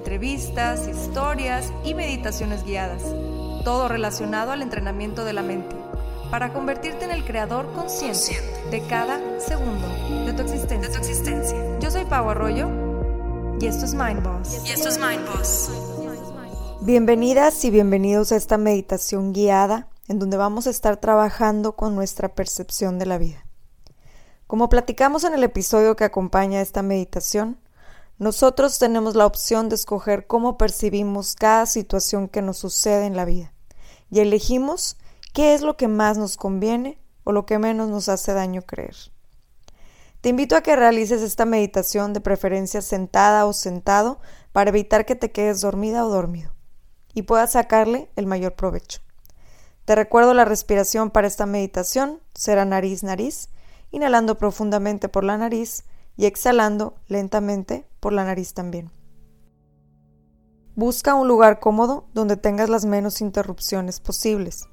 entrevistas, historias y meditaciones guiadas, todo relacionado al entrenamiento de la mente, para convertirte en el creador consciente de cada segundo de tu existencia. Yo soy Pau Arroyo y esto es Mind Boss. Y esto es Mind Boss. Bienvenidas y bienvenidos a esta meditación guiada en donde vamos a estar trabajando con nuestra percepción de la vida. Como platicamos en el episodio que acompaña esta meditación, nosotros tenemos la opción de escoger cómo percibimos cada situación que nos sucede en la vida y elegimos qué es lo que más nos conviene o lo que menos nos hace daño creer. Te invito a que realices esta meditación de preferencia sentada o sentado para evitar que te quedes dormida o dormido y puedas sacarle el mayor provecho. Te recuerdo la respiración para esta meditación será nariz-nariz, inhalando profundamente por la nariz y exhalando lentamente por la nariz también. Busca un lugar cómodo donde tengas las menos interrupciones posibles.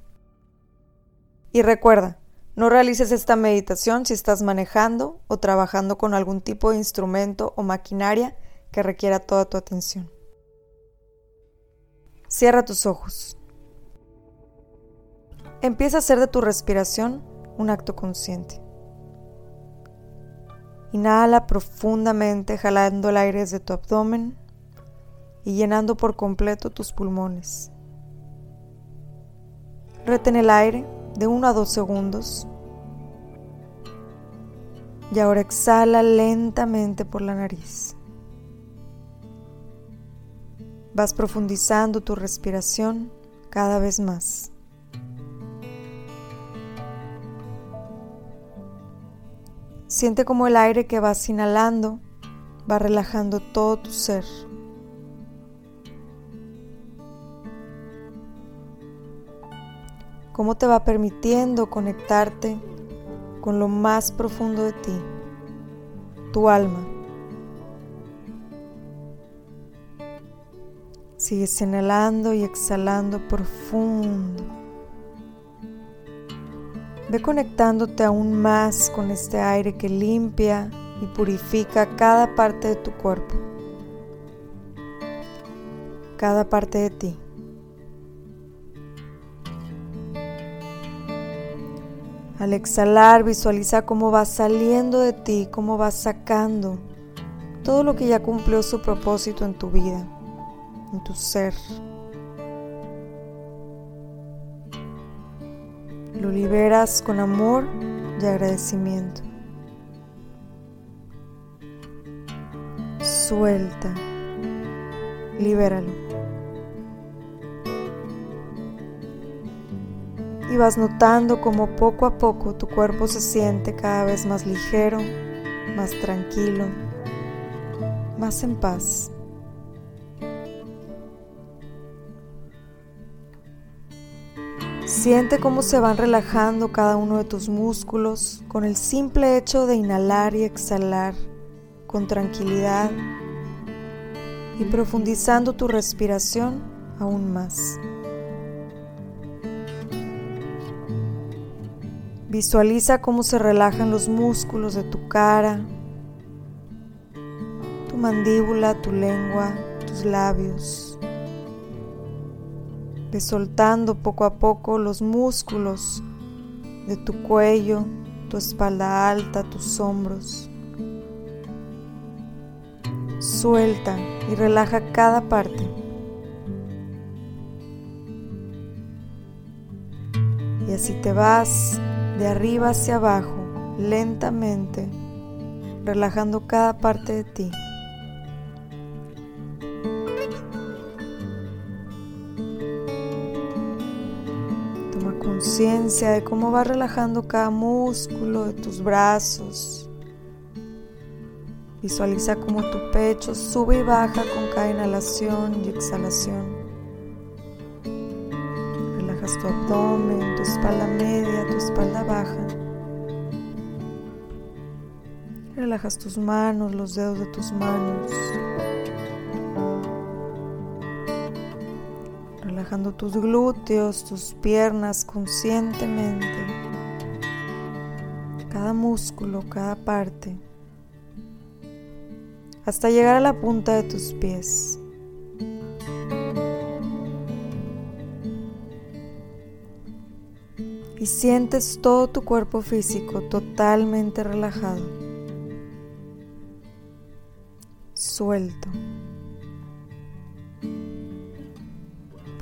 Y recuerda, no realices esta meditación si estás manejando o trabajando con algún tipo de instrumento o maquinaria que requiera toda tu atención. Cierra tus ojos. Empieza a hacer de tu respiración un acto consciente. Inhala profundamente jalando el aire desde tu abdomen y llenando por completo tus pulmones. Retén el aire de 1 a 2 segundos. Y ahora exhala lentamente por la nariz. Vas profundizando tu respiración cada vez más. Siente como el aire que vas inhalando va relajando todo tu ser. Cómo te va permitiendo conectarte con lo más profundo de ti, tu alma. Sigues inhalando y exhalando profundo. Ve conectándote aún más con este aire que limpia y purifica cada parte de tu cuerpo, cada parte de ti. Al exhalar, visualiza cómo va saliendo de ti, cómo va sacando todo lo que ya cumplió su propósito en tu vida, en tu ser. Lo liberas con amor y agradecimiento. Suelta. Libéralo. Y vas notando como poco a poco tu cuerpo se siente cada vez más ligero, más tranquilo, más en paz. Siente cómo se van relajando cada uno de tus músculos con el simple hecho de inhalar y exhalar con tranquilidad y profundizando tu respiración aún más. Visualiza cómo se relajan los músculos de tu cara, tu mandíbula, tu lengua, tus labios. Soltando poco a poco los músculos de tu cuello, tu espalda alta, tus hombros. Suelta y relaja cada parte. Y así te vas de arriba hacia abajo, lentamente, relajando cada parte de ti. Conciencia de cómo va relajando cada músculo de tus brazos. Visualiza cómo tu pecho sube y baja con cada inhalación y exhalación. Relajas tu abdomen, tu espalda media, tu espalda baja. Relajas tus manos, los dedos de tus manos. Relajando tus glúteos, tus piernas conscientemente. Cada músculo, cada parte. Hasta llegar a la punta de tus pies. Y sientes todo tu cuerpo físico totalmente relajado. suelto.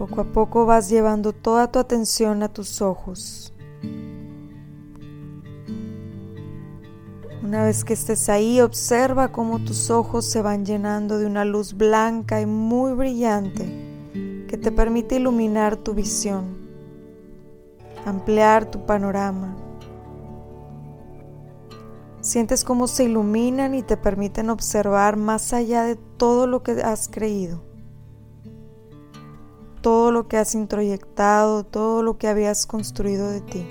Poco a poco vas llevando toda tu atención a tus ojos. Una vez que estés ahí, observa cómo tus ojos se van llenando de una luz blanca y muy brillante que te permite iluminar tu visión, ampliar tu panorama. Sientes cómo se iluminan y te permiten observar más allá de todo lo que has creído, todo lo que has introyectado, todo lo que habías construido de ti.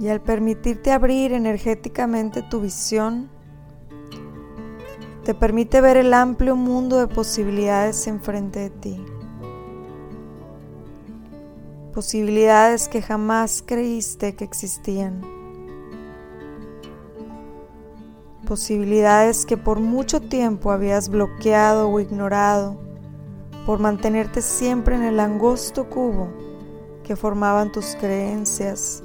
Y al permitirte abrir energéticamente tu visión, te permite ver el amplio mundo de posibilidades enfrente de ti. Posibilidades que jamás creíste que existían. Posibilidades que por mucho tiempo habías bloqueado o ignorado por mantenerte siempre en el angosto cubo que formaban tus creencias,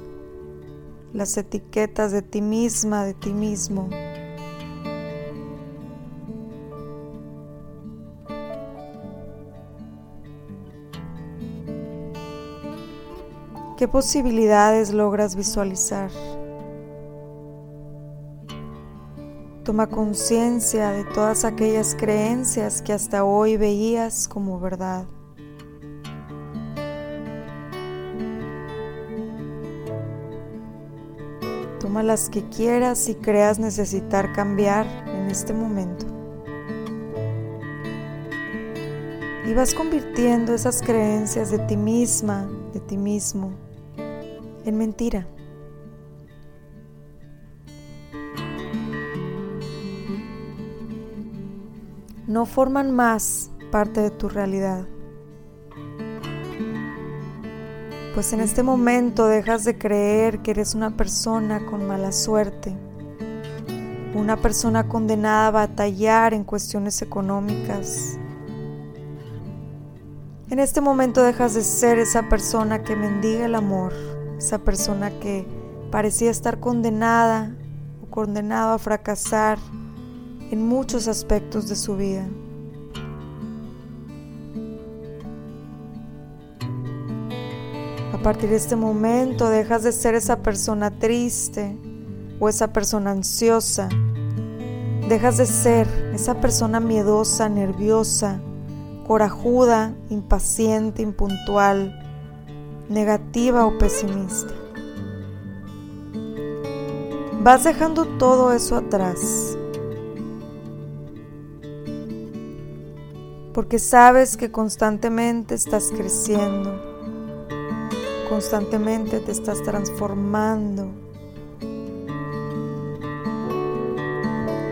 las etiquetas de ti misma, de ti mismo ¿Qué posibilidades logras visualizar? Toma conciencia de todas aquellas creencias que hasta hoy veías como verdad. Toma las que quieras y creas necesitar cambiar en este momento. Y vas convirtiendo esas creencias de ti misma, de ti mismo, en mentira. No forman más parte de tu realidad. Pues en este momento dejas de creer que eres una persona con mala suerte, una persona condenada a batallar en cuestiones económicas. En este momento dejas de ser esa persona que mendiga el amor, esa persona que parecía estar condenada o condenado a fracasar en muchos aspectos de su vida. A partir de este momento dejas de ser esa persona triste o esa persona ansiosa. Dejas de ser esa persona miedosa, nerviosa, corajuda, impaciente, impuntual, negativa o pesimista. Vas dejando todo eso atrás. Porque sabes que constantemente estás creciendo, constantemente te estás transformando,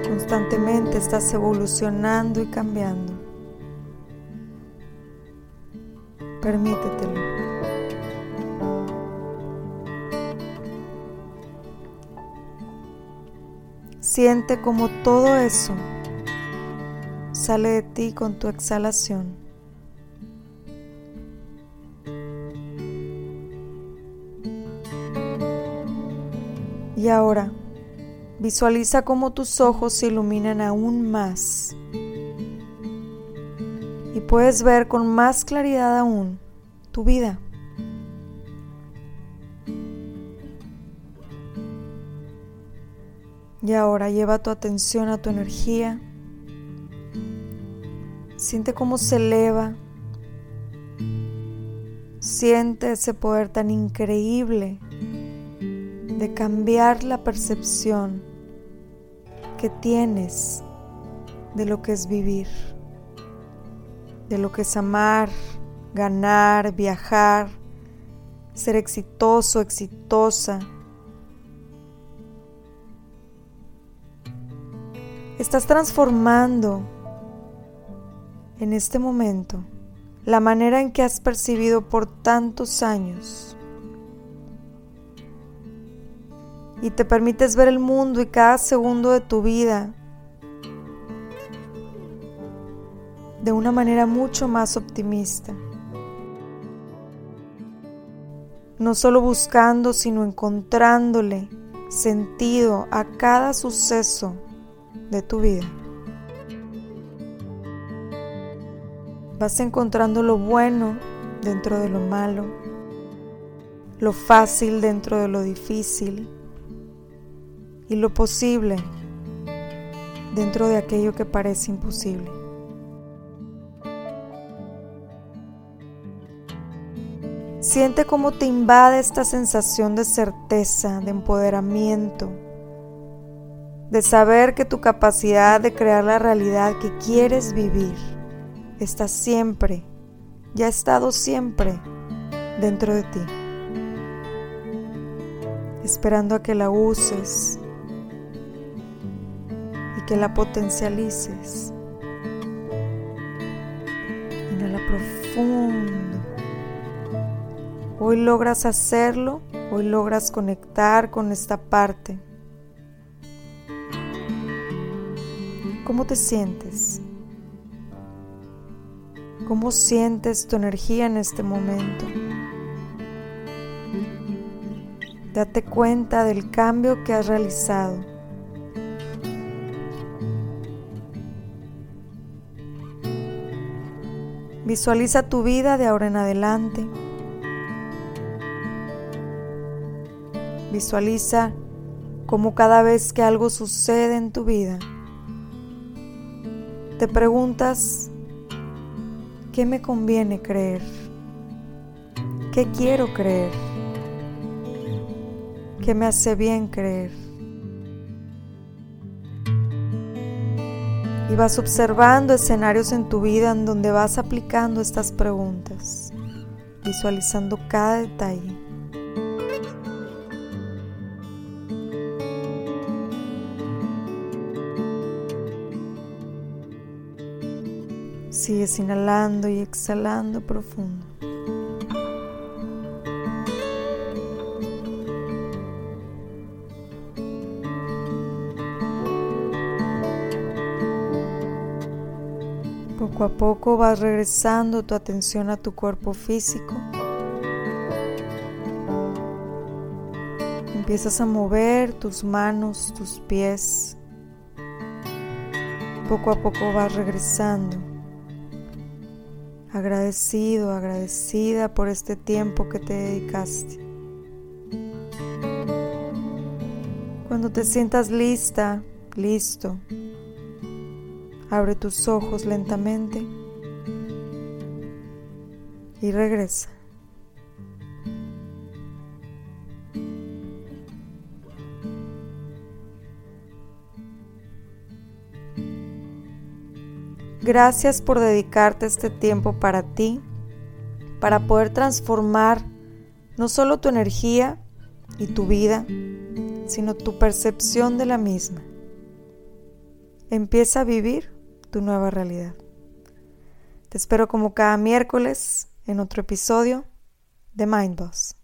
constantemente estás evolucionando y cambiando. Permítetelo. Siente como todo eso sale de ti con tu exhalación. Y ahora, visualiza cómo tus ojos se iluminan aún más. Y puedes ver con más claridad aún tu vida. Y ahora lleva tu atención a tu energía. Siente cómo se eleva. Siente ese poder tan increíble de cambiar la percepción que tienes de lo que es vivir, de lo que es amar, ganar, viajar, ser exitoso, exitosa. Estás transformando en este momento la manera en que has percibido por tantos años y te permites ver el mundo y cada segundo de tu vida de una manera mucho más optimista. No solo buscando, sino encontrándole sentido a cada suceso de tu vida. Vas encontrando lo bueno dentro de lo malo, lo fácil dentro de lo difícil y lo posible dentro de aquello que parece imposible. Siente cómo te invade esta sensación de certeza, de empoderamiento, de saber que tu capacidad de crear la realidad que quieres vivir está siempre, ya ha estado siempre dentro de ti, esperando a que la uses y que la potencialices. Inhala profundo. Hoy logras hacerlo, hoy logras conectar con esta parte. ¿Cómo te sientes? ¿Cómo sientes tu energía en este momento? Date cuenta del cambio que has realizado. Visualiza tu vida de ahora en adelante. Visualiza cómo cada vez que algo sucede en tu vida, te preguntas ¿Qué me conviene creer? ¿Qué quiero creer? ¿Qué me hace bien creer? Y vas observando escenarios en tu vida en donde vas aplicando estas preguntas, visualizando cada detalle. Sigues inhalando y exhalando profundo. Poco a poco vas regresando tu atención a tu cuerpo físico. Empiezas a mover tus manos, tus pies. Poco a poco vas regresando agradecido, agradecida por este tiempo que te dedicaste. Cuando te sientas lista, listo, abre tus ojos lentamente y regresa. Gracias por dedicarte este tiempo para ti, para poder transformar no solo tu energía y tu vida, sino tu percepción de la misma. Empieza a vivir tu nueva realidad. Te espero como cada miércoles en otro episodio de Mind Boss.